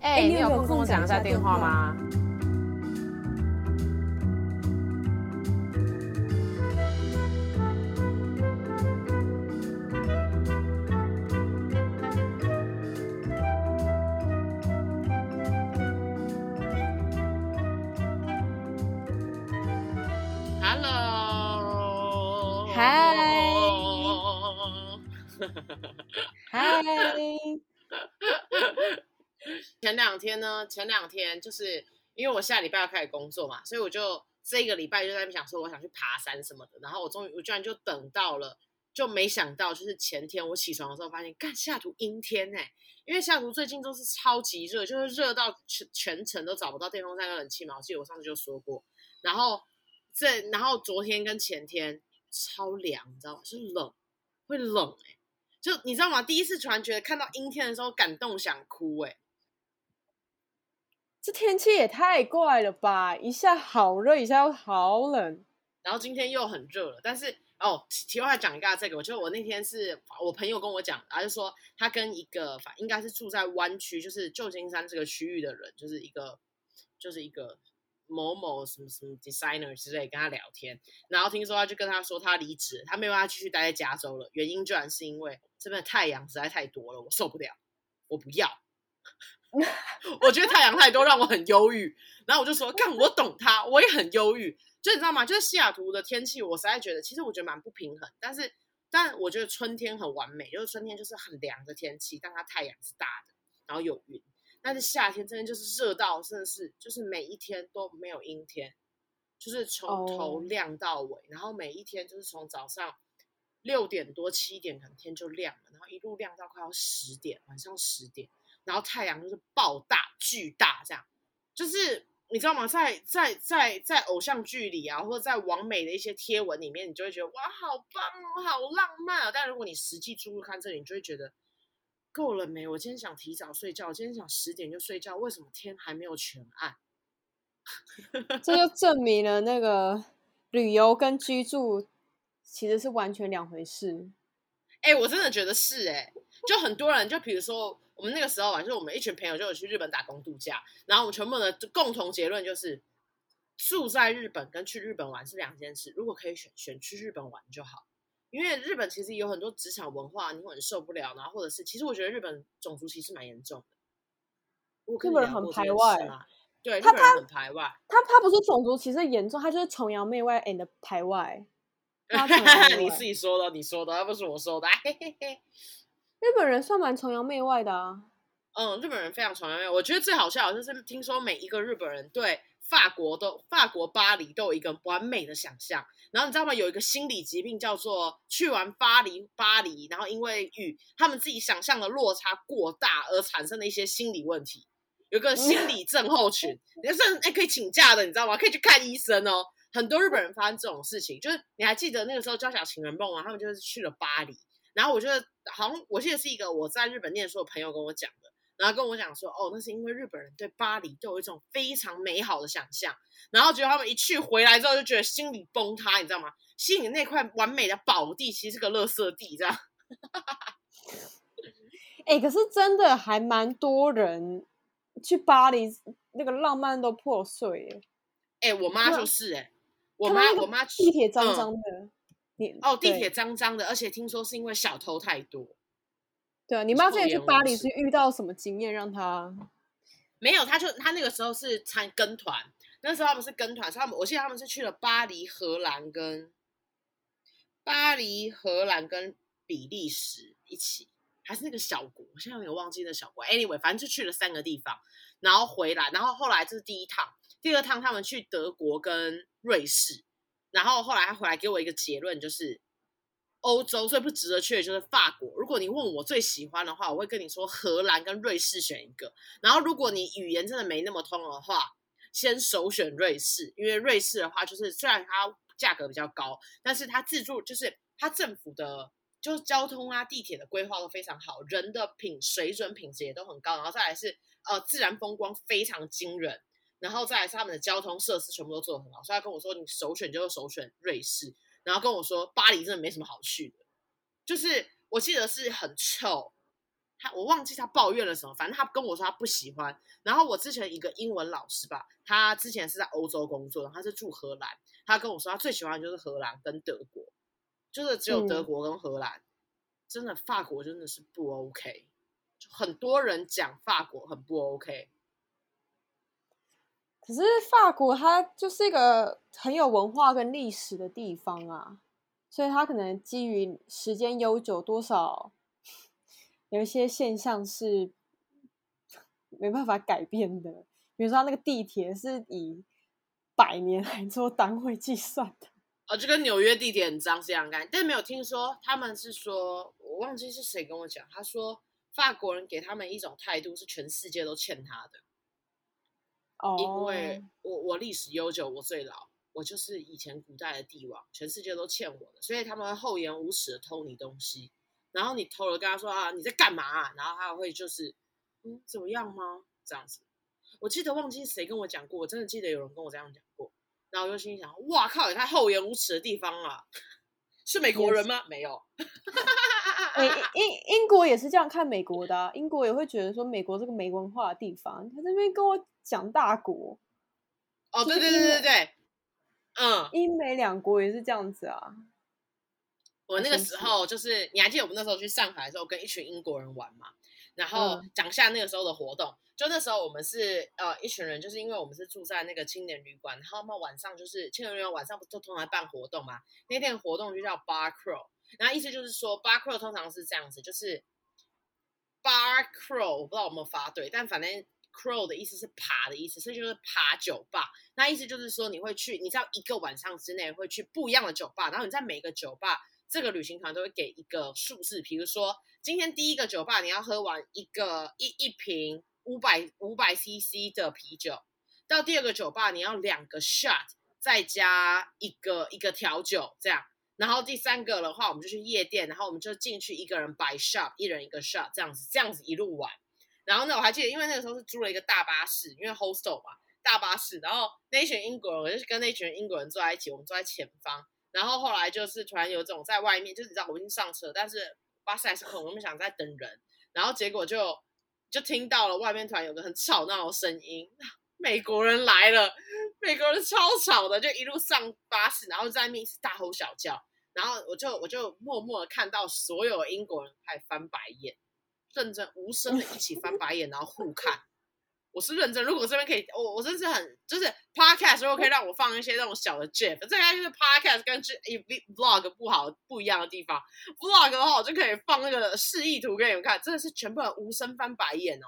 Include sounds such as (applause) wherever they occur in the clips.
哎、欸，你有空跟我讲一下电话吗？嗨，(laughs) 前两天呢，前两天就是因为我下礼拜要开始工作嘛，所以我就这个礼拜就在想说我想去爬山什么的，然后我终于我居然就等到了，就没想到就是前天我起床的时候发现，干，下图阴天哎，因为下图最近都是超级热，就是热到全全程都找不到电风扇跟冷气嘛，我记得我上次就说过，然后这然后昨天跟前天超凉，你知道吗？是冷，会冷哎。就你知道吗？第一次突然觉得看到阴天的时候感动想哭哎、这天气也太怪了吧！一下好热，一下又好冷，然后今天又很热了。但是哦，题外讲一下这个，我觉得我那天是我朋友跟我讲，他就说他跟一个反应该是住在湾区，就是旧金山这个区域的人，就是一个就是一个。某某什么什么 designer 之类跟他聊天，然后听说他就跟他说他离职，他没有办法继续待在加州了。原因居然是因为这边的太阳实在太多了，我受不了，我不要。(laughs) 我觉得太阳太多让我很忧郁。然后我就说，看，我懂他，我也很忧郁。就你知道吗？就是西雅图的天气，我实在觉得其实我觉得蛮不平衡。但是，但我觉得春天很完美，就是春天就是很凉的天气，但它太阳是大的，然后有云。但是夏天真的就是热到，真的是就是每一天都没有阴天，就是从头亮到尾，oh. 然后每一天就是从早上六点多七点可能天就亮了，然后一路亮到快要十点，晚上十点，然后太阳就是爆大巨大这样，就是你知道吗？在在在在偶像剧里啊，或者在完美的一些贴文里面，你就会觉得哇，好棒哦，好浪漫啊！但如果你实际出入看这里，你就会觉得。够了没？我今天想提早睡觉，我今天想十点就睡觉。为什么天还没有全暗？(laughs) 这就证明了那个旅游跟居住其实是完全两回事。哎、欸，我真的觉得是哎、欸，就很多人，就比如说我们那个时候啊，就是我们一群朋友就有去日本打工度假，然后我们全部的共同结论就是，住在日本跟去日本玩是两件事。如果可以选，选去日本玩就好。因为日本其实有很多职场文化，你会很受不了，然后或者是，其实我觉得日本种族歧视蛮严重的。日本人很排外，对，他他很排外，他他不是种族歧视严重，他就是崇洋媚外 and 排外。(laughs) 你自己说的，你说的，而不是我说的。嘿嘿嘿，日本人算蛮崇洋媚外的啊。嗯，日本人非常崇洋媚外。我觉得最好笑的就是听说每一个日本人对法国都法国巴黎都有一个完美的想象。然后你知道吗？有一个心理疾病叫做去完巴黎，巴黎，然后因为与他们自己想象的落差过大而产生的一些心理问题，有个心理症候群，(laughs) 你是哎可以请假的，你知道吗？可以去看医生哦。很多日本人发生这种事情，就是你还记得那个时候《交响情人梦》吗，他们就是去了巴黎，然后我觉得好像我记得是一个我在日本念书的朋友跟我讲的。然后跟我讲说，哦，那是因为日本人对巴黎都有一种非常美好的想象，然后结果他们一去回来之后就觉得心里崩塌，你知道吗？心里那块完美的宝地其实是个垃圾地，这样。(laughs) 哎、欸，可是真的还蛮多人去巴黎，那个浪漫都破碎耶。哎、欸，我妈就是哎，我妈我妈地铁脏脏的，嗯、你哦，地铁脏脏的，而且听说是因为小偷太多。对啊，你妈之前去巴黎是遇到什么经验让她？没有，她就她那个时候是参跟团，那时候他们是跟团，他们我记得他们是去了巴黎、荷兰跟巴黎、荷兰跟比利时一起，还是那个小国，我现在有点忘记那小国。Anyway，反正就去了三个地方，然后回来，然后后来这是第一趟，第二趟他们去德国跟瑞士，然后后来他回来给我一个结论，就是。欧洲最不值得去的就是法国。如果你问我最喜欢的话，我会跟你说荷兰跟瑞士选一个。然后如果你语言真的没那么通的话，先首选瑞士，因为瑞士的话就是虽然它价格比较高，但是它自助就是它政府的就是交通啊、地铁的规划都非常好，人的品水准品质也都很高。然后再来是呃自然风光非常惊人，然后再来是他们的交通设施全部都做得很好。所以他跟我说，你首选就是首选瑞士。然后跟我说，巴黎真的没什么好去的，就是我记得是很臭，他我忘记他抱怨了什么，反正他跟我说他不喜欢。然后我之前一个英文老师吧，他之前是在欧洲工作，他是住荷兰，他跟我说他最喜欢的就是荷兰跟德国，就是只有德国跟荷兰，嗯、真的法国真的是不 OK，就很多人讲法国很不 OK。可是法国它就是一个很有文化跟历史的地方啊，所以它可能基于时间悠久，多少。有一些现象是没办法改变的，比如说那个地铁是以百年来做单位计算的，哦，就跟纽约地铁很脏是一样干，但没有听说他们是说，我忘记是谁跟我讲，他说法国人给他们一种态度是全世界都欠他的，哦，因为我我历史悠久，我最老，我就是以前古代的帝王，全世界都欠我的，所以他们会厚颜无耻的偷你东西。然后你偷了跟他说啊，你在干嘛啊？然后他会就是，嗯，怎么样吗？这样子，我记得忘记谁跟我讲过，我真的记得有人跟我这样讲过。然后我就心想，哇靠，也太厚颜无耻的地方啊！是美国人吗.没有。(laughs) 英英英国也是这样看美国的啊，英国也会觉得说美国这个没文化的地方，他这边跟我讲大国。哦，对对对对对，嗯，英美两国也是这样子啊。我那个时候就是，你还记得我们那时候去上海的时候，跟一群英国人玩嘛？然后讲下那个时候的活动。嗯、就那时候我们是呃一群人，就是因为我们是住在那个青年旅馆，然后他们晚上就是青年旅馆晚上不都通常办活动嘛？那天活动就叫 Bar Crawl，然后意思就是说 Bar Crawl 通常是这样子，就是 Bar Crawl，我不知道有没有发对，但反正 Crawl 的意思是爬的意思，所以就是爬酒吧。那意思就是说你会去，你知道一个晚上之内会去不一样的酒吧，然后你在每个酒吧。这个旅行团都会给一个数字，比如说今天第一个酒吧你要喝完一个一一瓶五百五百 CC 的啤酒，到第二个酒吧你要两个 shot，再加一个一个调酒这样，然后第三个的话我们就去夜店，然后我们就进去一个人摆 shot，一人一个 shot 这样子，这样子一路玩。然后呢，我还记得，因为那个时候是租了一个大巴士，因为 hostel 嘛，大巴士，然后那群英国人，我就跟那群英国人坐在一起，我们坐在前方。然后后来就是突然有种在外面，就是你知道我已经上车，但是巴士还是空，我们想在等人，然后结果就就听到了外面突然有个很吵闹的声音，美国人来了，美国人超吵的，就一路上巴士，然后在密室大吼小叫，然后我就我就默默的看到所有英国人还翻白眼，认真无声的一起翻白眼，然后互看。我是认真，如果这边可以，我我真是很就是 podcast，如果可以让我放一些那种小的 gif，这应该就是 podcast 跟 vlog 不好不一样的地方。vlog 的话，我就可以放那个示意图给你们看，真的是全部人无声翻白眼哦。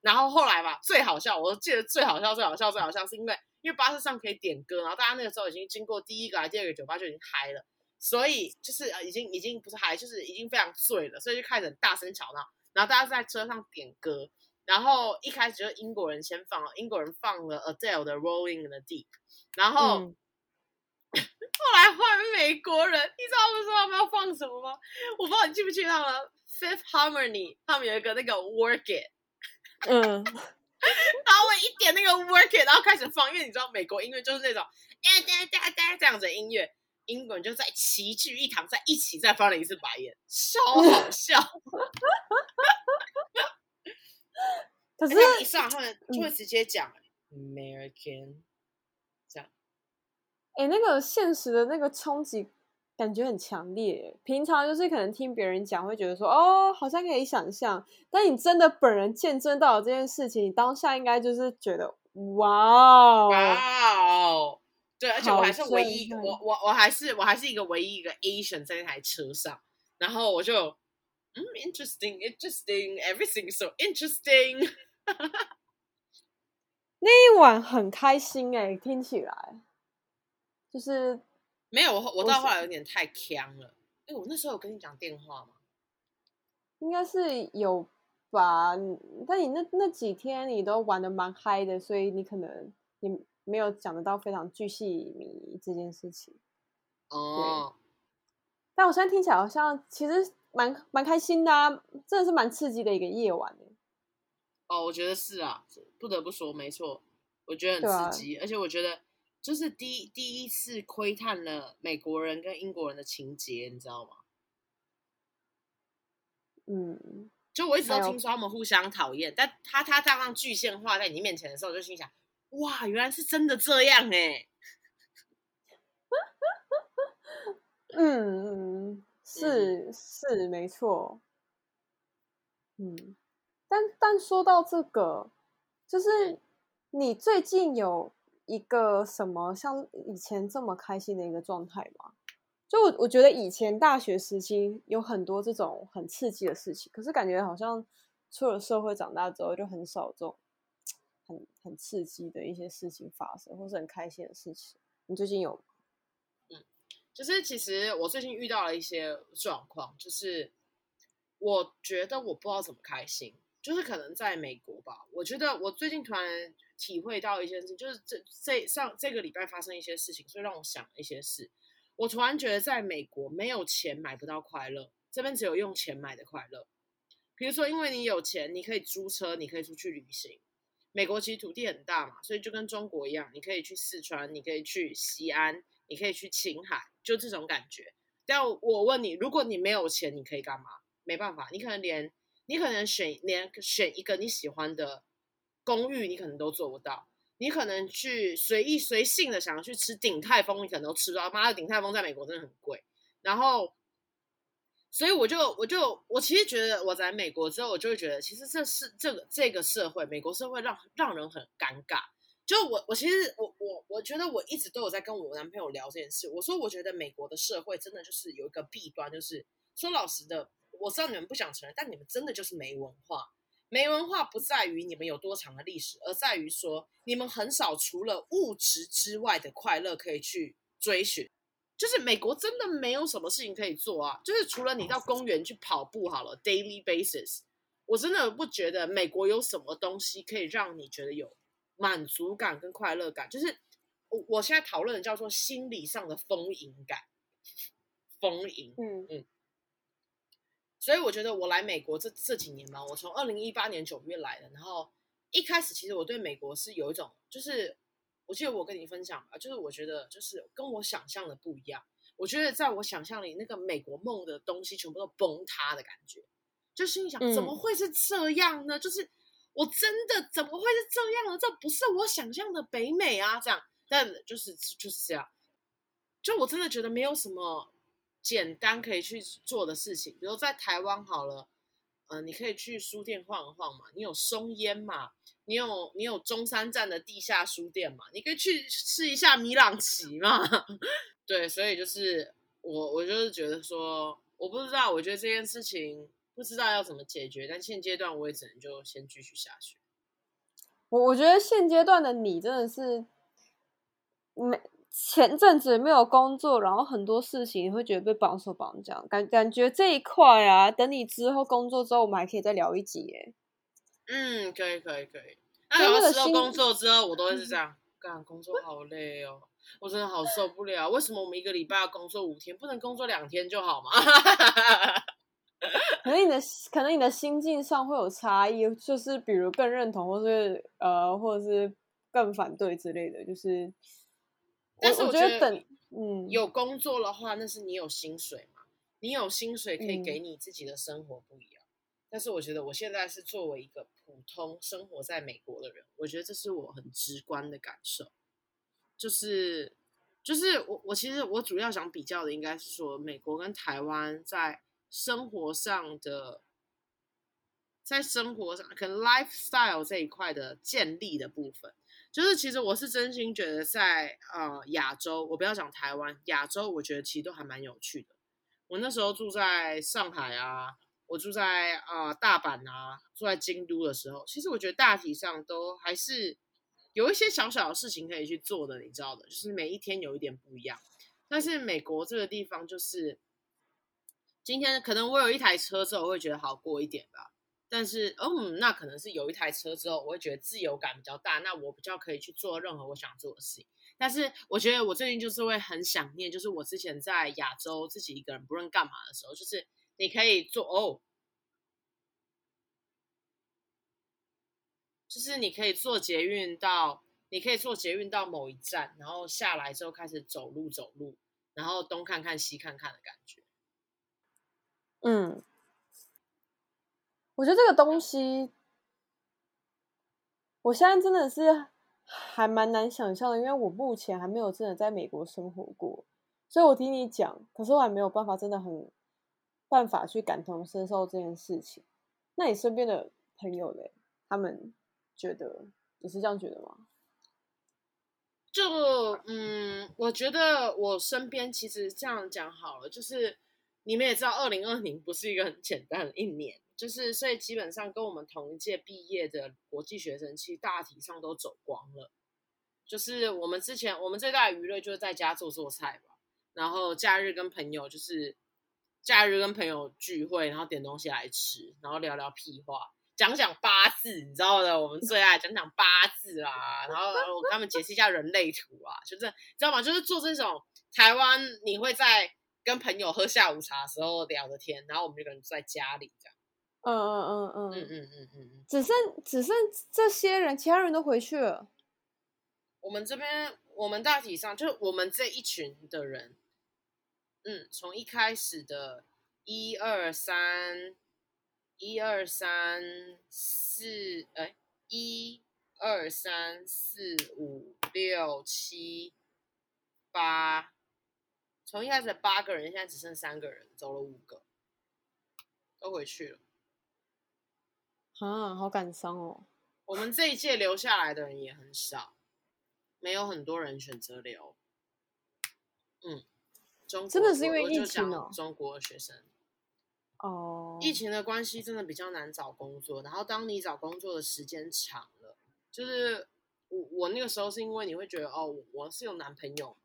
然后后来吧，最好笑，我记得最好笑、最好笑、最好笑，是因为因为巴士上可以点歌，然后大家那个时候已经经过第一个、第二个酒吧就已经嗨了，所以就是已经已经不是嗨，就是已经非常醉了，所以就开始大声吵闹，然后大家在车上点歌。然后一开始就是英国人先放了，英国人放了 Adele 的 Rolling in the Deep，然后、嗯、(laughs) 后来换美国人，你知道他们说他们要放什么吗？我不知道你记不记得他们 Fifth Harmony，他们有一个那个 Work It，(laughs) 嗯，然后我一点那个 Work It，然后开始放，因为你知道美国音乐就是那种哒哒哒哒这样子的音乐，英国人就在齐聚一堂，在一起再翻了一次白眼，超好笑。(laughs) (laughs) 可是一上他们就会直接讲 American、嗯、这样，哎、欸，那个现实的那个冲击感觉很强烈。平常就是可能听别人讲会觉得说哦，好像可以想象，但你真的本人见证到了这件事情，你当下应该就是觉得哇哦，哇。哦，对，而且我还是唯一，我我我还是我还是一个唯一一个 Asian 在那台车上，然后我就。嗯，interesting，interesting，everything is so interesting。(laughs) 那一晚很开心哎、欸，听起来就是没有我，我到后来有点太呛了。哎，我那时候有跟你讲电话吗？应该是有吧，但你那那几天你都玩的蛮嗨的，所以你可能你没有讲得到非常巨细靡这件事情。哦，但我现在听起来好像其实。蛮蛮开心的啊，真的是蛮刺激的一个夜晚的。哦，我觉得是啊，不得不说，没错，我觉得很刺激，啊、而且我觉得就是第一第一次窥探了美国人跟英国人的情节，你知道吗？嗯，就我一直都听说他们互相讨厌，但他他这样具象化在你面前的时候，我就心想，哇，原来是真的这样哎、欸。(laughs) 嗯，是、是没错。嗯，但但说到这个，就是你最近有一个什么像以前这么开心的一个状态吗？就我我觉得以前大学时期有很多这种很刺激的事情，可是感觉好像出了社会长大之后就很少这种很很刺激的一些事情发生，或是很开心的事情。你最近有吗？就是其实我最近遇到了一些状况，就是我觉得我不知道怎么开心，就是可能在美国吧。我觉得我最近突然体会到一件事，就是这这上这个礼拜发生一些事情，所以让我想了一些事。我突然觉得，在美国没有钱买不到快乐，这边只有用钱买的快乐。比如说，因为你有钱，你可以租车，你可以出去旅行。美国其实土地很大嘛，所以就跟中国一样，你可以去四川，你可以去西安，你可以去青海，就这种感觉。但我问你，如果你没有钱，你可以干嘛？没办法，你可能连你可能选连选一个你喜欢的公寓，你可能都做不到。你可能去随意随性的想要去吃鼎泰丰，你可能都吃不到。妈的，鼎泰丰在美国真的很贵。然后，所以我就我就我其实觉得我在美国之后，我就会觉得，其实这是这个这个社会，美国社会让让人很尴尬。就我我其实我我我觉得我一直都有在跟我男朋友聊这件事。我说我觉得美国的社会真的就是有一个弊端，就是说老实的，我知道你们不想承认，但你们真的就是没文化。没文化不在于你们有多长的历史，而在于说你们很少除了物质之外的快乐可以去追寻。就是美国真的没有什么事情可以做啊，就是除了你到公园去跑步好了，daily basis，我真的不觉得美国有什么东西可以让你觉得有满足感跟快乐感。就是我我现在讨论的叫做心理上的丰盈感，丰盈，嗯嗯。所以我觉得我来美国这这几年嘛，我从二零一八年九月来的，然后一开始其实我对美国是有一种，就是我记得我跟你分享吧，就是我觉得就是跟我想象的不一样。我觉得在我想象里，那个美国梦的东西全部都崩塌的感觉，就心里想怎么会是这样呢？嗯、就是我真的怎么会是这样呢？这不是我想象的北美啊，这样，但就是就是这样，就我真的觉得没有什么。简单可以去做的事情，比如在台湾好了，呃，你可以去书店晃一晃嘛，你有松烟嘛，你有你有中山站的地下书店嘛，你可以去试一下米朗奇嘛，(laughs) 对，所以就是我我就是觉得说，我不知道，我觉得这件事情不知道要怎么解决，但现阶段我也只能就先继续下去。我我觉得现阶段的你真的是没。前阵子没有工作，然后很多事情你会觉得被绑手绑脚，感感觉这一块啊，等你之后工作之后，我们还可以再聊一集耶。嗯，可以可以可以。那有时候工作之后，我都会是这样，干、嗯、工作好累哦，我真的好受不了。为什么我们一个礼拜要工作五天，不能工作两天就好吗？(laughs) 可能你的可能你的心境上会有差异，就是比如更认同，或是呃，或者是更反对之类的，就是。但是我觉得，等嗯，有工作的话，那是你有薪水嘛？你有薪水可以给你自己的生活不一样。嗯、但是我觉得我现在是作为一个普通生活在美国的人，我觉得这是我很直观的感受。就是，就是我我其实我主要想比较的，应该是说美国跟台湾在生活上的，在生活上可能 lifestyle 这一块的建立的部分。就是其实我是真心觉得在呃亚洲，我不要讲台湾，亚洲我觉得其实都还蛮有趣的。我那时候住在上海啊，我住在啊、呃、大阪啊，住在京都的时候，其实我觉得大体上都还是有一些小小的事情可以去做的，你知道的，就是每一天有一点不一样。但是美国这个地方就是，今天可能我有一台车之后，我会觉得好过一点吧。但是，嗯，那可能是有一台车之后，我会觉得自由感比较大，那我比较可以去做任何我想做的事情。但是，我觉得我最近就是会很想念，就是我之前在亚洲自己一个人不论干嘛的时候，就是你可以做哦，就是你可以坐捷运到，你可以坐捷运到某一站，然后下来之后开始走路走路，然后东看看西看看的感觉。嗯。我觉得这个东西，我现在真的是还蛮难想象的，因为我目前还没有真的在美国生活过，所以我听你讲，可是我还没有办法真的很办法去感同身受这件事情。那你身边的朋友嘞，他们觉得你是这样觉得吗？就嗯，我觉得我身边其实这样讲好了，就是你们也知道，二零二零不是一个很简单的一年，就是所以基本上跟我们同一届毕业的国际学生，其实大体上都走光了。就是我们之前我们最大的娱乐就是在家做做菜吧，然后假日跟朋友就是假日跟朋友聚会，然后点东西来吃，然后聊聊屁话。讲讲八字，你知道的，我们最爱讲讲八字啦。然后我跟他们解释一下人类图啊，就是你知道吗？就是做这种台湾，你会在跟朋友喝下午茶的时候聊的天，然后我们就可能在家里这样。嗯嗯嗯嗯嗯嗯嗯嗯，只剩只剩这些人，其他人都回去了。我们这边，我们大体上就是我们这一群的人，嗯，从一开始的一二三。一二三四，哎，一二三四五六七八，从一开始的八个人，现在只剩三个人，走了五个，都回去了。啊，好感伤哦。我们这一届留下来的人也很少，没有很多人选择留。嗯，中国真的是因为疫情哦，中国的学生。哦，oh. 疫情的关系真的比较难找工作。然后当你找工作的时间长了，就是我我那个时候是因为你会觉得哦，我是有男朋友嘛，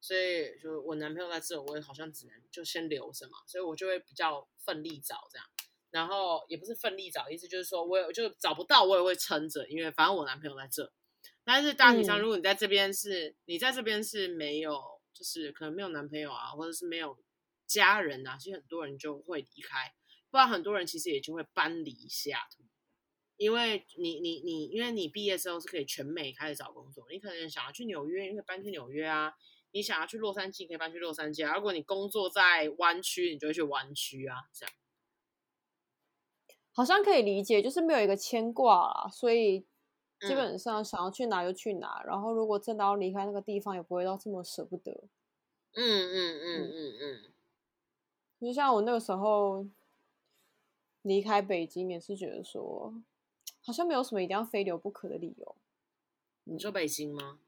所以就我男朋友在这，我也好像只能就先留着嘛，所以我就会比较奋力找这样。然后也不是奋力找，意思就是说我也就找不到，我也会撑着，因为反正我男朋友在这。但是大体上，如果你在这边是、嗯、你在这边是没有，就是可能没有男朋友啊，或者是没有。家人啊，其实很多人就会离开，不然很多人其实也就会搬离西雅图，因为你你你，因为你毕业之后是可以全美开始找工作，你可能想要去纽约，你可以搬去纽约啊；你想要去洛杉矶，可以搬去洛杉矶啊。如果你工作在湾区，你就会去湾区啊，这样。好像可以理解，就是没有一个牵挂啦，所以基本上想要去哪就去哪，嗯、然后如果真的要离开那个地方，也不会到这么舍不得。嗯嗯嗯嗯嗯。嗯就像我那个时候离开北京，也是觉得说，好像没有什么一定要非留不可的理由。你说北京吗？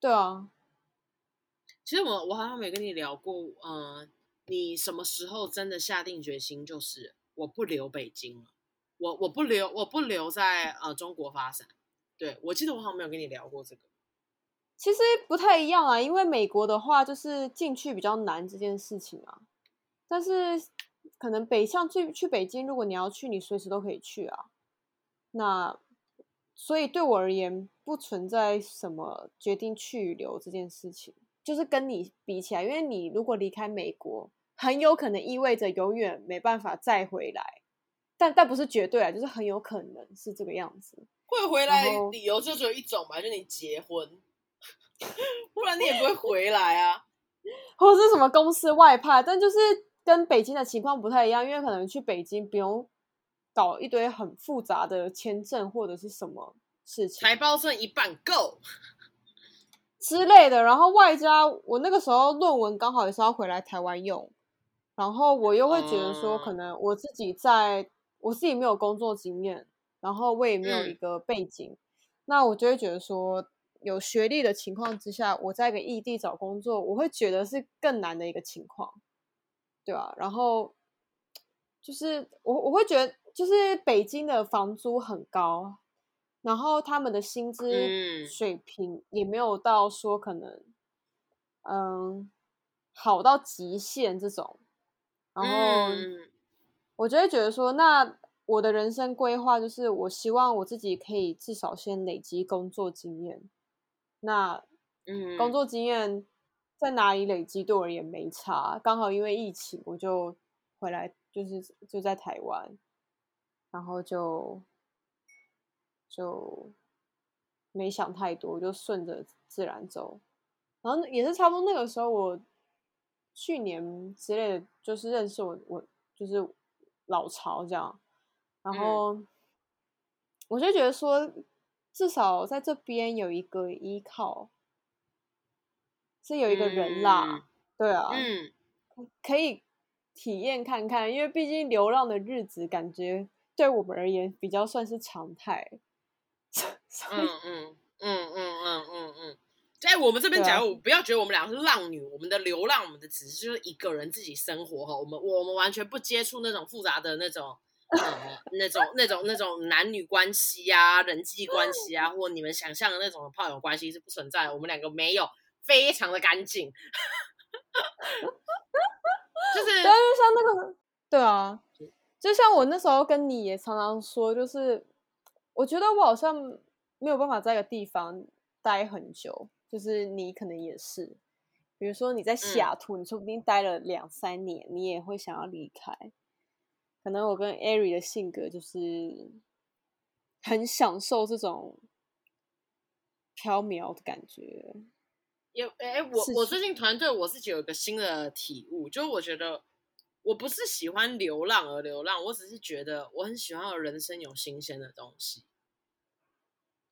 对啊。其实我我好像没跟你聊过，呃，你什么时候真的下定决心，就是我不留北京了，我我不留，我不留在呃中国发展。对，我记得我好像没有跟你聊过这个。其实不太一样啊，因为美国的话就是进去比较难这件事情啊。但是可能北向去去北京，如果你要去，你随时都可以去啊。那所以对我而言，不存在什么决定去留这件事情，就是跟你比起来，因为你如果离开美国，很有可能意味着永远没办法再回来。但但不是绝对啊，就是很有可能是这个样子。会回来理由就只有一种嘛，就你结婚，(laughs) 不然你也不会回来啊。或者是什么公司外派，但就是。跟北京的情况不太一样，因为可能去北京不用搞一堆很复杂的签证或者是什么事情，台胞证一半够之类的。然后外加我那个时候论文刚好也是要回来台湾用，然后我又会觉得说，可能我自己在、嗯、我自己没有工作经验，然后我也没有一个背景，嗯、那我就会觉得说，有学历的情况之下，我在一个异地找工作，我会觉得是更难的一个情况。对啊，然后就是我我会觉得，就是北京的房租很高，然后他们的薪资水平也没有到说可能，嗯，好到极限这种。然后我就会觉得说，那我的人生规划就是，我希望我自己可以至少先累积工作经验。那嗯，工作经验。在哪里累积对我而言没差，刚好因为疫情，我就回来，就是就在台湾，然后就就没想太多，就顺着自然走，然后也是差不多那个时候，我去年之类的，就是认识我，我就是老曹这样，然后、嗯、我就觉得说，至少在这边有一个依靠，是有一个人啦，嗯、对啊，嗯，可以体验看看，因为毕竟流浪的日子，感觉对我们而言比较算是常态。嗯嗯嗯嗯嗯嗯嗯。在我们这边讲，我不要觉得我们两个是浪女，我们的流浪，我们的只是就是一个人自己生活哈，我们我们完全不接触那种复杂的那种呃那种那种那种男女关系啊、人际关系啊，或你们想象的那种炮友关系是不存在，我们两个没有，非常的干净。就是，但是像那个，对啊，就像我那时候跟你也常常说，就是我觉得我好像没有办法在一个地方待很久。就是你可能也是，比如说你在西雅图，嗯、你说不定待了两三年，你也会想要离开。可能我跟艾瑞的性格就是很享受这种飘渺的感觉。有哎，我我最近团队我自己有一个新的体悟，就是我觉得我不是喜欢流浪而流浪，我只是觉得我很喜欢人生有新鲜的东西。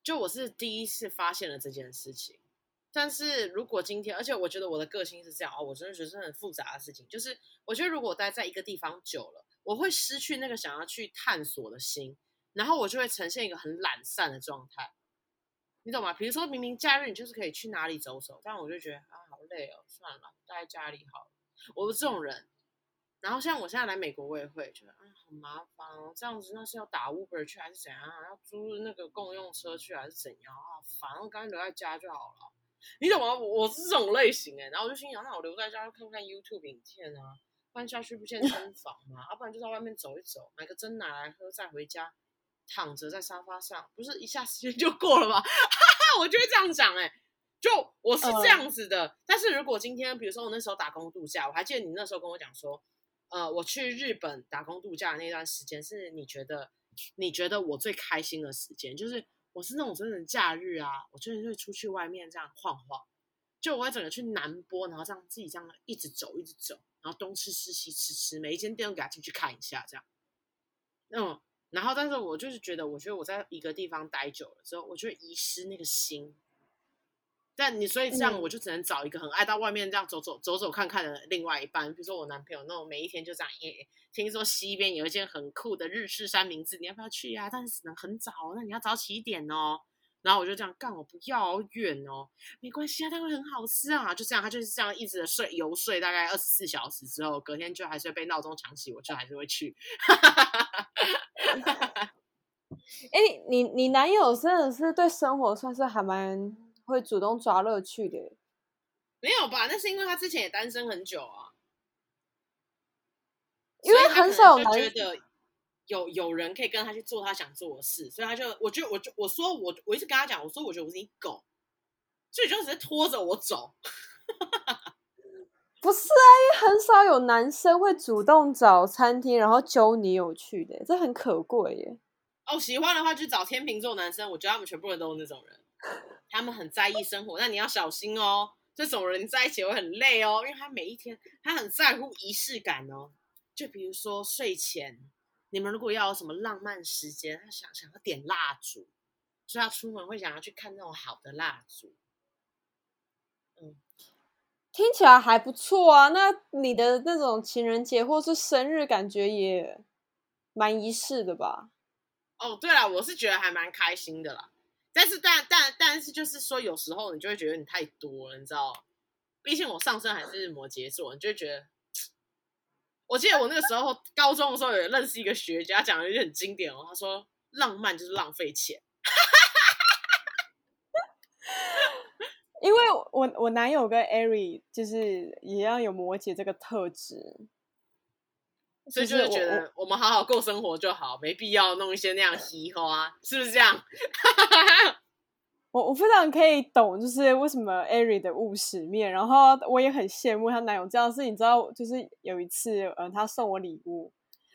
就我是第一次发现了这件事情。但是如果今天，而且我觉得我的个性是这样哦，我真的觉得是很复杂的事情。就是我觉得如果待在一个地方久了，我会失去那个想要去探索的心，然后我就会呈现一个很懒散的状态，你懂吗？比如说明明假日你就是可以去哪里走走，但我就觉得啊好累哦，算了，待在家里好了。我是这种人。然后像我现在来美国，我也会觉得啊好麻烦哦，这样子那是要打 Uber 去还是怎样？要租那个共用车去还是怎样啊？反正干脆留在家就好了。你懂吗？我我是这种类型哎，然后我就心想，那我留在家看看 YouTube 影片啊，不然下去不见身房嘛，要、啊、不然就在外面走一走，买个真奶来喝，再回家躺着在沙发上，不是一下时间就过了吗？哈哈，我就会这样讲哎，就我是这样子的。呃、但是如果今天，比如说我那时候打工度假，我还记得你那时候跟我讲说，呃，我去日本打工度假的那段时间，是你觉得你觉得我最开心的时间，就是。我是那种真的假日啊，我就是会出去外面这样晃晃，就我会整个去南波，然后这样自己这样一直走，一直走，然后东吃吃西吃吃，每一间店都给他进去看一下，这样。嗯，然后但是我就是觉得，我觉得我在一个地方待久了之后，我就会遗失那个心。但你所以这样，我就只能找一个很爱到外面这样走走走走看看的另外一半，比如说我男朋友那种每一天就这样。耶，听说西边有一间很酷的日式三明治，你要不要去呀？但是只能很早，那你要早起一点哦。然后我就这样干，我不要，好远哦。没关系啊，它会很好吃啊。就这样，他就是这样一直的睡游睡，大概二十四小时之后，隔天就还是会被闹钟响起，我就还是会去。(laughs) 哎、欸，你你男友真的是对生活算是还蛮。会主动抓乐趣的，没有吧？那是因为他之前也单身很久啊，因为很少有觉得有有人可以跟他去做他想做的事，所以他就，我就，我就，我说我，我一直跟他讲，我说我觉得我是你狗，所以就只是拖着我走。(laughs) 不是啊，因为很少有男生会主动找餐厅，然后揪你有趣的，这很可贵耶。哦，喜欢的话就找天秤座男生，我觉得他们全部人都是那种人。他们很在意生活，那你要小心哦。这种人在一起会很累哦，因为他每一天他很在乎仪式感哦。就比如说睡前，你们如果要有什么浪漫时间，他想想要点蜡烛，所以他出门会想要去看那种好的蜡烛。嗯，听起来还不错啊。那你的那种情人节或是生日，感觉也蛮仪式的吧？哦，对了，我是觉得还蛮开心的啦。但是但但但是就是说，有时候你就会觉得你太多了，你知道？毕竟我上身还是摩羯座，你就会觉得。我记得我那个时候高中的时候有认识一个学家，讲的就很经典哦。他说：“浪漫就是浪费钱。”因为我我男友跟艾瑞就是一样有摩羯这个特质。所以就是觉得我们好好过生活就好，没必要弄一些那样嘻哈，是不是这样？(laughs) 我我非常可以懂，就是为什么艾瑞的务实面，然后我也很羡慕她男友这样。是，你知道，就是有一次，嗯，他送我礼物，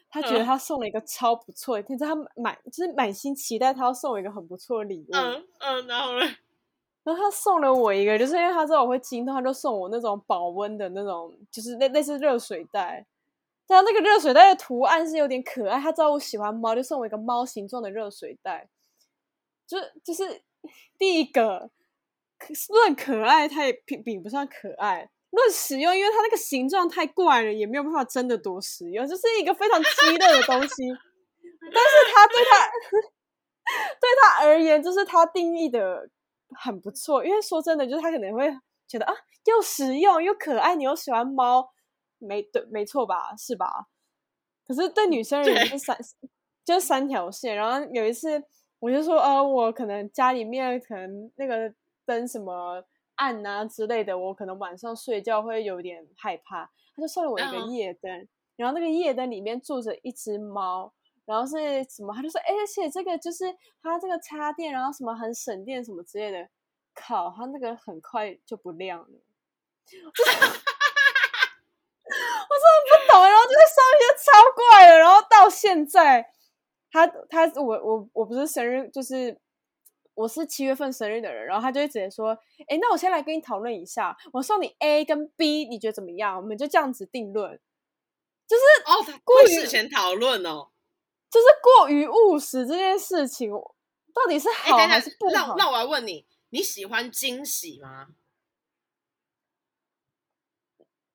他觉得他送了一个超不错的，听着他满就是满心期待，他要送我一个很不错的礼物。嗯嗯，然后呢？(laughs) 然后他送了我一个，就是因为他知道我会惊动，他就送我那种保温的那种，就是类类似热水袋。但那个热水袋的图案是有点可爱，他知道我喜欢猫，就送我一个猫形状的热水袋。就就是第一个论可爱，它也比比不上可爱；论实用，因为它那个形状太怪了，也没有办法真的多实用，就是一个非常鸡肋的东西。(laughs) 但是它对它 (laughs) 对他而言，就是他定义的很不错。因为说真的，就是他可能会觉得啊，又实用又可爱，你又喜欢猫。没对，没错吧？是吧？可是对女生而言是三，就是三条线。然后有一次，我就说，呃，我可能家里面可能那个灯什么暗啊之类的，我可能晚上睡觉会有点害怕。他就送了我一个夜灯，嗯、然后那个夜灯里面住着一只猫，然后是什么？他就说，哎而且这个就是它这个插电，然后什么很省电什么之类的。靠，它那个很快就不亮了。(laughs) 我真的不懂，然后就在上面超怪的，然后到现在，他他我我我不是生日，就是我是七月份生日的人，然后他就会直接说，哎，那我先来跟你讨论一下，我送你 A 跟 B，你觉得怎么样？我们就这样子定论，就是哦，过事前讨论哦，就是过于务实这件事情，到底是好还是不好？那那我要问你，你喜欢惊喜吗？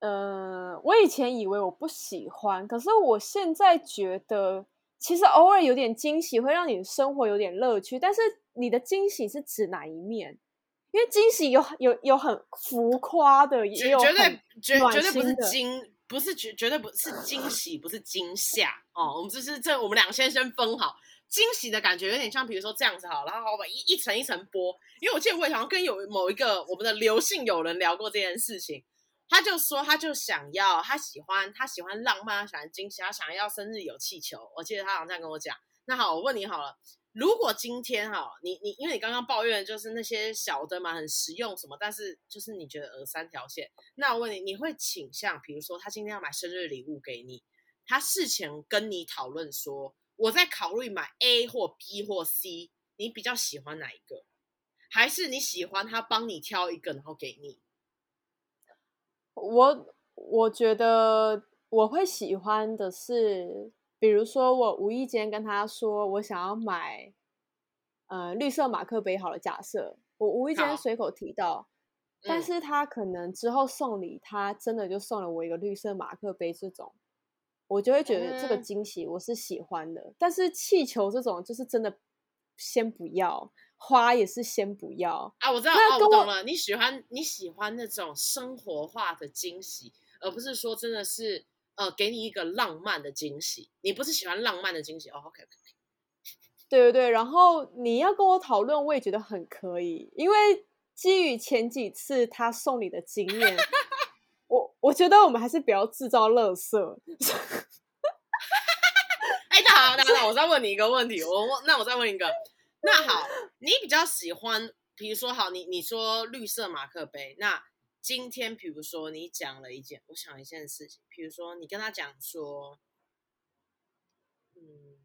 呃，我以前以为我不喜欢，可是我现在觉得，其实偶尔有点惊喜会让你的生活有点乐趣。但是你的惊喜是指哪一面？因为惊喜有有有很浮夸的，也有很绝对绝绝对不是惊，不是绝绝对不是惊喜，不是惊吓哦。我们这是这我们两个先先分好，惊喜的感觉有点像，比如说这样子好，然后我把一一层一层剥。因为我记得我也好像跟有某一个我们的刘姓友人聊过这件事情。他就说，他就想要，他喜欢，他喜欢浪漫，他喜欢惊喜，他想要生日有气球。我记得他好像这样跟我讲。那好，我问你好了，如果今天哈，你你因为你刚刚抱怨就是那些小灯嘛，很实用什么，但是就是你觉得呃三条线。那我问你，你会倾向，比如说他今天要买生日礼物给你，他事前跟你讨论说，我在考虑买 A 或 B 或 C，你比较喜欢哪一个？还是你喜欢他帮你挑一个然后给你？我我觉得我会喜欢的是，比如说我无意间跟他说我想要买，呃，绿色马克杯。好了，假设我无意间随口提到，但是他可能之后送礼，他真的就送了我一个绿色马克杯这种，我就会觉得这个惊喜我是喜欢的。但是气球这种就是真的先不要。花也是先不要啊，我知道啊，我懂了。你喜欢你喜欢那种生活化的惊喜，而不是说真的是呃给你一个浪漫的惊喜。你不是喜欢浪漫的惊喜哦？OK OK，对对对。然后你要跟我讨论，我也觉得很可以，因为基于前几次他送你的经验，(laughs) 我我觉得我们还是不要制造垃圾。(laughs) 哎，那好，那好，我再问你一个问题，我我那我再问一个。那好，你比较喜欢，比如说好，你你说绿色马克杯。那今天，比如说你讲了一件，我想一件事情，比如说你跟他讲说，嗯。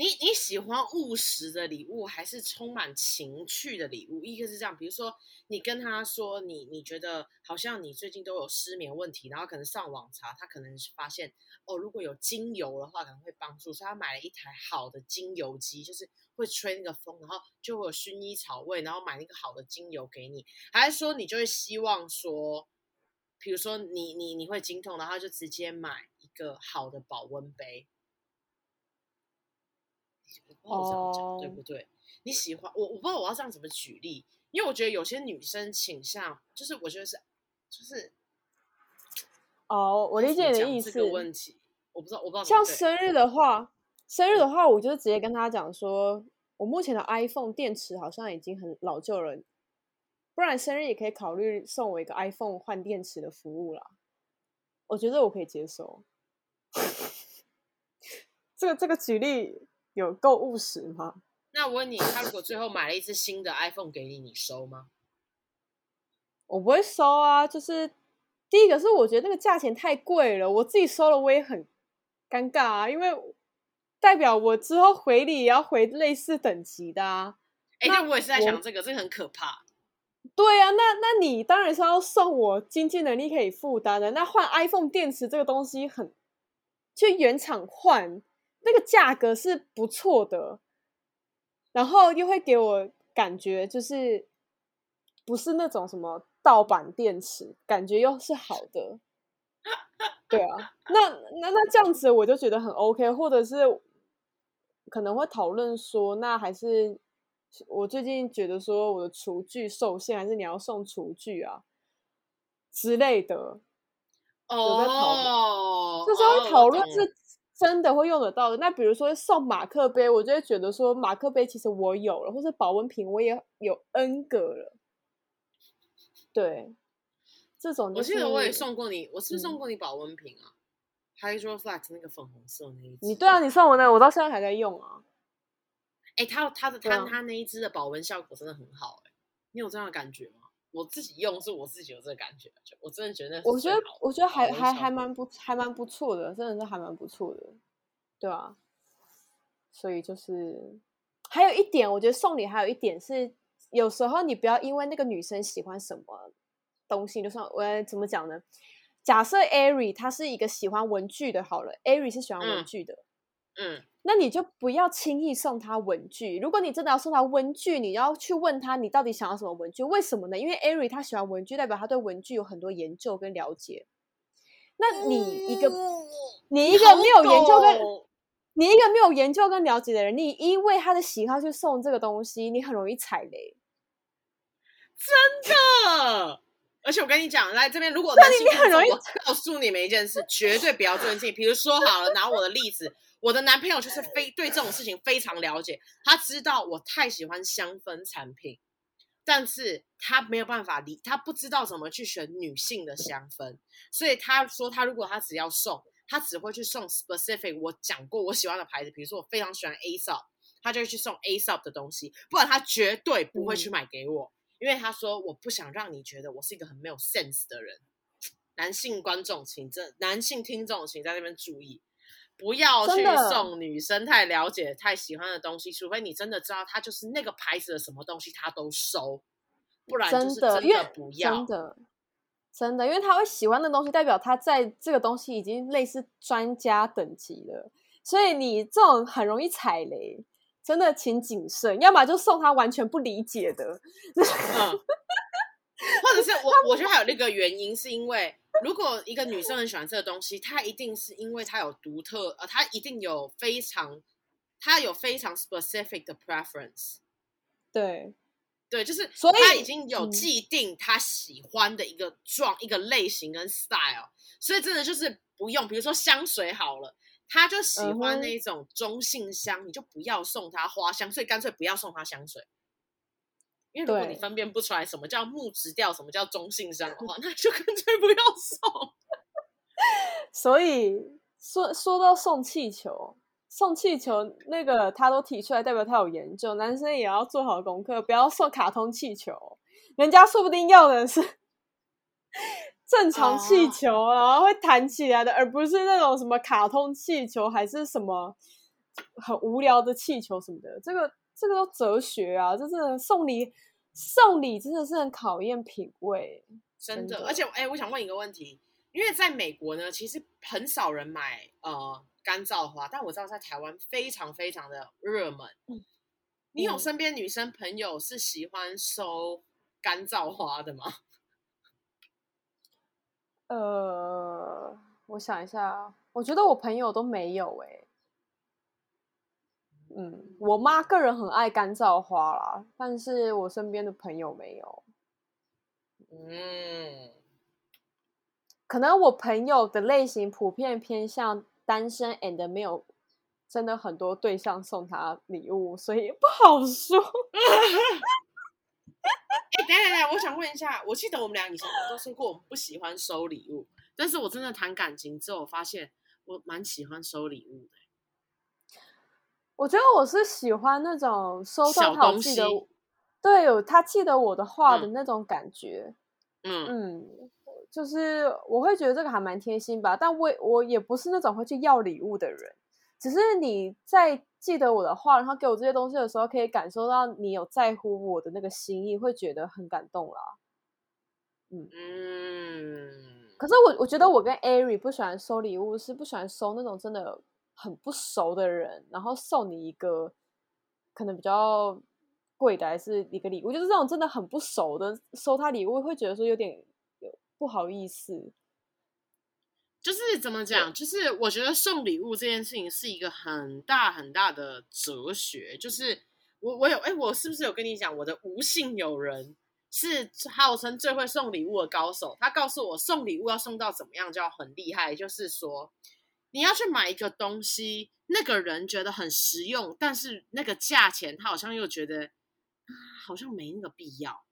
你你喜欢务实的礼物，还是充满情趣的礼物？一个是这样，比如说你跟他说你你觉得好像你最近都有失眠问题，然后可能上网查，他可能发现哦，如果有精油的话可能会帮助，所以他买了一台好的精油机，就是会吹那个风，然后就会有薰衣草味，然后买那个好的精油给你，还是说你就会希望说，比如说你你你会经痛，然后就直接买一个好的保温杯。我不知道这样讲、oh. 对不对？你喜欢我，我不知道我要这样怎么举例，因为我觉得有些女生倾向，就是我觉得是，就是，哦，oh, 我理解你的意思。这个问题，我不知道，我不知道。像生日的话，生日的话，我就直接跟他讲说，我目前的 iPhone 电池好像已经很老旧了，不然生日也可以考虑送我一个 iPhone 换电池的服务啦。我觉得我可以接受。(laughs) 这个这个举例。有够务实吗？那我问你，他如果最后买了一支新的 iPhone 给你，你收吗？我不会收啊。就是第一个是我觉得那个价钱太贵了，我自己收了我也很尴尬啊，因为代表我之后回礼也要回类似等级的啊。哎、欸，那我也是在想这个，这个很可怕。对啊，那那你当然是要送我经济能力可以负担的。那换 iPhone 电池这个东西很去原厂换，那个价格是不错的，然后又会给我感觉就是不是那种什么盗版电池，感觉又是好的。对啊，那那那这样子我就觉得很 OK，或者是可能会讨论说，那还是我最近觉得说我的厨具受限，还是你要送厨具啊之类的。哦，在讨论，就是会讨论是真的会用得到的。那比如说送马克杯，我就会觉得说马克杯其实我有了，或是保温瓶我也有 N 个了。对。这种、就是、我记得我也送过你，我是送过你保温瓶啊、嗯、？Hydro Flask 那个粉红色那一支。你对啊，你送我那个，我到现在还在用啊。哎、欸，它它的它它那一支的保温效果真的很好、欸，哎，你有这样的感觉吗？我自己用是我自己有这个感觉，就我真的觉得那。我觉得我觉得还还还蛮不还蛮不错的，真的是还蛮不错的，对啊。所以就是还有一点，我觉得送礼还有一点是，有时候你不要因为那个女生喜欢什么。东西就算我怎么讲呢？假设 Ari 他是一个喜欢文具的，好了，Ari 是喜欢文具的，嗯，嗯，那你就不要轻易送他文具。如果你真的要送他文具，你要去问他你到底想要什么文具？为什么呢？因为艾瑞他喜欢文具，代表他对文具有很多研究跟了解。那你一个、嗯、你一个没有研究跟你，一个没有研究跟了解的人，你因为他的喜好去送这个东西，你很容易踩雷，真的。而且我跟你讲，来这边如果男性很容易告诉你们一件事，绝对不要尊敬。比如说好了，拿我的例子，我的男朋友就是非对这种事情非常了解，他知道我太喜欢香氛产品，但是他没有办法理，他不知道怎么去选女性的香氛，所以他说他如果他只要送，他只会去送 specific 我讲过我喜欢的牌子，比如说我非常喜欢 Aesop，他就会去送 Aesop 的东西，不然他绝对不会去买给我。嗯因为他说，我不想让你觉得我是一个很没有 sense 的人。男性观众请这，男性听众请在那边注意，不要去送女生太了解、太喜欢的东西，除非你真的知道她就是那个牌子的什么东西，她都收，不然就是真的不要。真的，真的，因为他会喜欢的东西，代表他在这个东西已经类似专家等级了，所以你这种很容易踩雷。真的，请谨慎，要么就送他完全不理解的，嗯、或者是我，(laughs) 我觉得还有那个原因，是因为如果一个女生很喜欢这个东西，她一定是因为她有独特，呃，她一定有非常，她有非常 specific 的 preference，对，对，就是，所以她已经有既定她喜欢的一个状、嗯、一个类型跟 style，所以真的就是不用，比如说香水好了。他就喜欢那种中性香，uh -huh. 你就不要送他花香，所以干脆不要送他香水。因为如果你分辨不出来什么叫木质调，什么叫中性香的话，那就干脆不要送。(laughs) 所以说说到送气球，送气球那个他都提出来，代表他有研究。男生也要做好功课，不要送卡通气球，人家说不定要的是。(laughs) 正常气球啊，然后会弹起来的，而不是那种什么卡通气球，还是什么很无聊的气球什么的。这个这个都哲学啊，就是送礼送礼真的是很考验品味，真的。而且，哎，我想问一个问题，因为在美国呢，其实很少人买呃干燥花，但我知道在台湾非常非常的热门。嗯，你有身边女生朋友是喜欢收干燥花的吗？(laughs) 呃，我想一下，我觉得我朋友都没有哎、欸。嗯，我妈个人很爱干燥花啦，但是我身边的朋友没有。嗯，可能我朋友的类型普遍偏向单身，and 没有真的很多对象送他礼物，所以不好说。(laughs) 哎、欸，等等等，我想问一下，我记得我们俩以前都说过，我们不喜欢收礼物，但是我真的谈感情之后，我发现我蛮喜欢收礼物的。我觉得我是喜欢那种收到他记得，对，有他记得我的话的那种感觉。嗯嗯，就是我会觉得这个还蛮贴心吧，但我我也不是那种会去要礼物的人，只是你在。记得我的话，然后给我这些东西的时候，可以感受到你有在乎我的那个心意，会觉得很感动啦。嗯嗯，可是我我觉得我跟 Ari 不喜欢收礼物，是不喜欢收那种真的很不熟的人，然后送你一个可能比较贵的，还是一个礼物，就是这种真的很不熟的收他礼物，会觉得说有点有不好意思。就是怎么讲？就是我觉得送礼物这件事情是一个很大很大的哲学。就是我我有哎，我是不是有跟你讲，我的无性友人是号称最会送礼物的高手？他告诉我，送礼物要送到怎么样叫很厉害。就是说，你要去买一个东西，那个人觉得很实用，但是那个价钱他好像又觉得啊，好像没那个必要。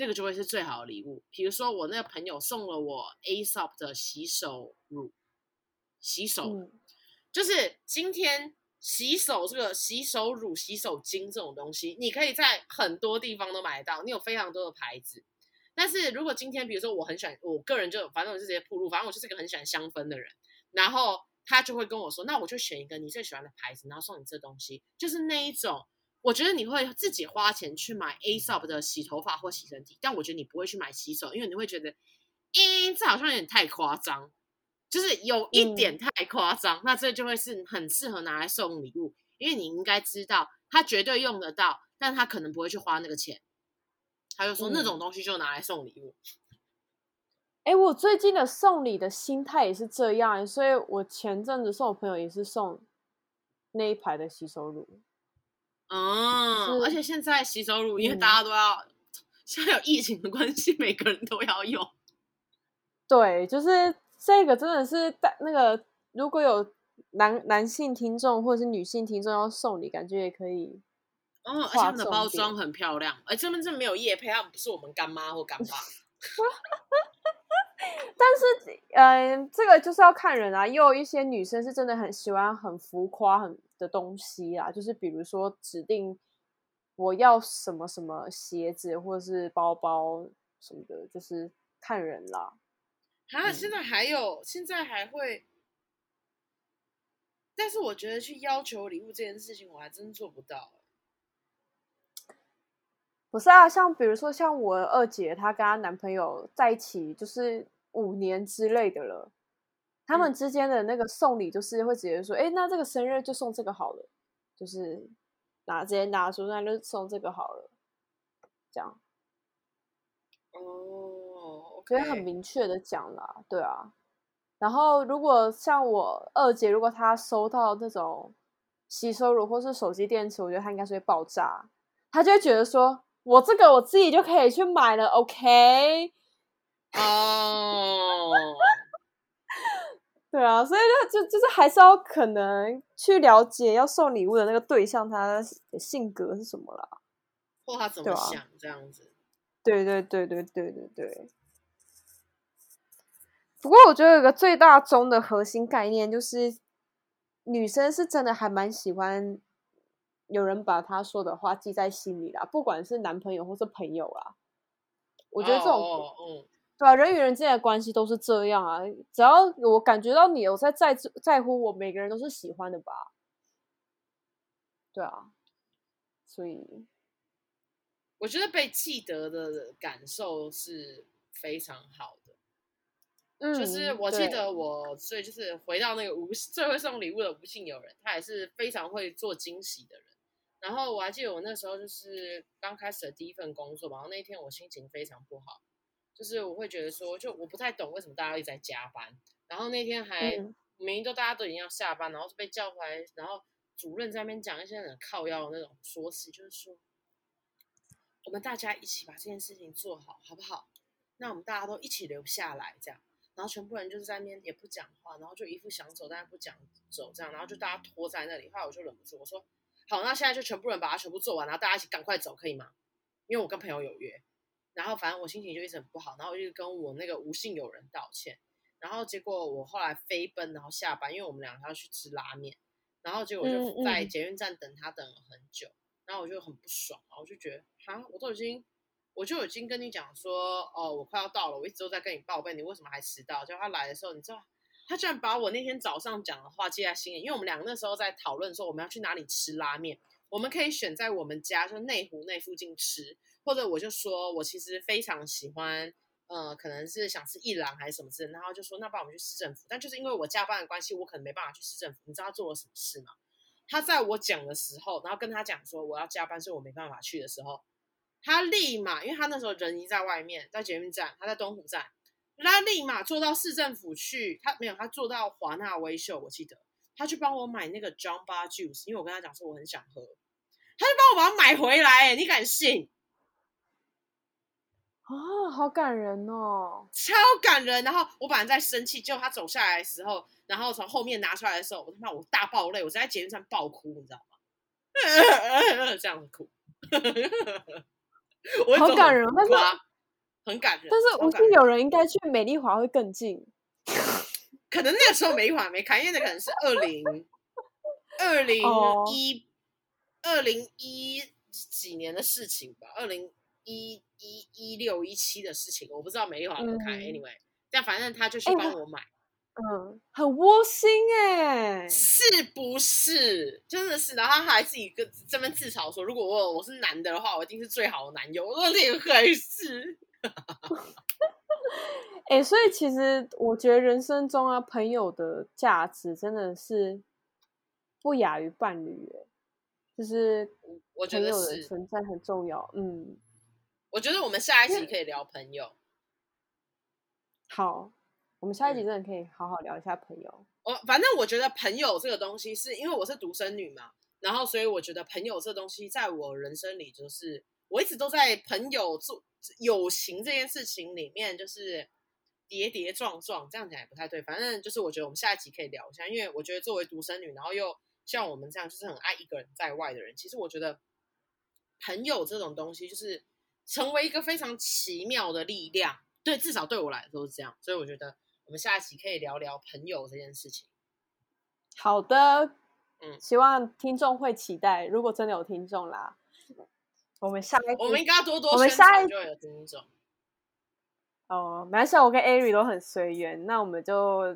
那个就会是最好的礼物。比如说，我那个朋友送了我 Aesop 的洗手乳，洗手、嗯、就是今天洗手这个洗手乳、洗手巾这种东西，你可以在很多地方都买得到，你有非常多的牌子。但是如果今天，比如说我很喜欢，我个人就反正我是直接铺路，反正我就是个很喜欢香氛的人，然后他就会跟我说，那我就选一个你最喜欢的牌子，然后送你这东西，就是那一种。我觉得你会自己花钱去买 Aesop 的洗头发或洗身体，但我觉得你不会去买洗手，因为你会觉得，咦，这好像有点太夸张，就是有一点太夸张。嗯、那这就会是很适合拿来送礼物，因为你应该知道他绝对用得到，但他可能不会去花那个钱。他就说那种东西就拿来送礼物。哎、嗯，我最近的送礼的心态也是这样，所以我前阵子送我朋友也是送那一排的洗手乳。嗯，而且现在洗手乳，因为大家都要，嗯、现在有疫情的关系，每个人都要用。对，就是这个真的是带那个，如果有男男性听众或者是女性听众要送礼，感觉也可以。哦，而且他们的包装很漂亮，哎，这边真的没有叶配，他们不是我们干妈或干爸。(laughs) (laughs) 但是，嗯、呃，这个就是要看人啊，也有一些女生是真的很喜欢很浮夸很的东西啊，就是比如说指定我要什么什么鞋子或者是包包什么的，就是看人啦。啊，现在还有，嗯、现在还会，但是我觉得去要求礼物这件事情，我还真做不到。不是啊，像比如说像我二姐，她跟她男朋友在一起就是五年之类的了。他们之间的那个送礼，就是会直接说：“哎、欸，那这个生日就送这个好了，就是拿直接拿出那就送这个好了，这样。”哦，可以很明确的讲啦，对啊。然后如果像我二姐，如果她收到那种吸收乳或是手机电池，我觉得她应该是会爆炸，她就会觉得说：“我这个我自己就可以去买了，OK？” 哦。(laughs) 对啊，所以就就就是还是要可能去了解要送礼物的那个对象，他的性格是什么啦，或他怎么想这样子。对对对对对对对。不过我觉得有个最大宗的核心概念就是，女生是真的还蛮喜欢有人把她说的话记在心里啦，不管是男朋友或是朋友啦。我觉得这种。对啊，人与人之间的关系都是这样啊。只要我感觉到你有在在在乎我，每个人都是喜欢的吧？对啊，所以我觉得被记得的感受是非常好的。嗯，就是我记得我，所以就是回到那个无最会送礼物的无性友人，他也是非常会做惊喜的人。然后我还记得我那时候就是刚开始的第一份工作嘛，然后那一天我心情非常不好。就是我会觉得说，就我不太懂为什么大家一直在加班，然后那天还明明都大家都已经要下班，然后被叫回来，然后主任在那边讲一些很靠腰的那种说辞，就是说我们大家一起把这件事情做好，好不好？那我们大家都一起留下来，这样，然后全部人就是在那边也不讲话，然后就一副想走但是不讲走这样，然后就大家拖在那里，后来我就忍不住我说，好，那现在就全部人把它全部做完，然后大家一起赶快走，可以吗？因为我跟朋友有约。然后反正我心情就一直很不好，然后我就跟我那个无性友人道歉，然后结果我后来飞奔，然后下班，因为我们两个要去吃拉面，然后结果我就在捷运站等他等了很久，然后我就很不爽，然后我就觉得哈，我都已经我就已经跟你讲说，哦，我快要到了，我一直都在跟你报备，你为什么还迟到？结果他来的时候，你知道他居然把我那天早上讲的话记在心里，因为我们两个那时候在讨论说我们要去哪里吃拉面，我们可以选在我们家就内湖那附近吃。或者我就说，我其实非常喜欢呃，可能是想吃一兰还是什么之类，然后就说那不然我们去市政府，但就是因为我加班的关系，我可能没办法去市政府。你知道他做了什么事吗？他在我讲的时候，然后跟他讲说我要加班，所以我没办法去的时候，他立马，因为他那时候人已经在外面，在捷运站，他在东湖站，他立马坐到市政府去，他没有，他坐到华纳威秀，我记得他去帮我买那个 Jamba Juice，因为我跟他讲说我很想喝，他就帮我把它买回来，你敢信？啊、哦，好感人哦，超感人。然后我本来在生气，结果他走下来的时候，然后从后面拿出来的时候，我他妈我大爆泪，我在捷运上爆哭，你知道吗？(laughs) 这样子哭，我好感人，但是很感人。但是我觉得有人应该去美丽华会更近，(laughs) 可能那个时候美丽华没开，因为那可能是二零 (laughs) 二零一二零一几年的事情吧，二零。一一一六一七的事情，我不知道美丽华有没有开。Anyway，但反正他就去帮我买，嗯，很窝心哎，是不是？真的是，然后他还自己跟这边自嘲说，如果我我是男的的话，我一定是最好的男友。我说你还是，哎，(laughs) 所以其实我觉得人生中啊，朋友的价值真的是不亚于伴侣，哎，就是我觉得朋友的存在很重要，嗯。我觉得我们下一集可以聊朋友。好，我们下一集真的可以好好聊一下朋友。我反正我觉得朋友这个东西，是因为我是独生女嘛，然后所以我觉得朋友这东西，在我人生里，就是我一直都在朋友做友情这件事情里面，就是跌跌撞撞，这样讲也不太对。反正就是我觉得我们下一集可以聊一下，因为我觉得作为独生女，然后又像我们这样，就是很爱一个人在外的人，其实我觉得朋友这种东西，就是。成为一个非常奇妙的力量，对，至少对我来说是这样，所以我觉得我们下一期可以聊聊朋友这件事情。好的，嗯，希望听众会期待。如果真的有听众啦，我们下一我们应该多多我们下一就有听众。哦，没事，我跟 Ari 都很随缘，那我们就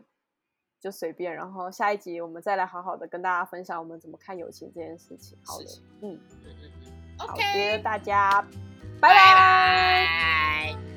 就随便。然后下一集我们再来好好的跟大家分享我们怎么看友情这件事情。好的，嗯嗯嗯嗯，OK，大家。拜拜。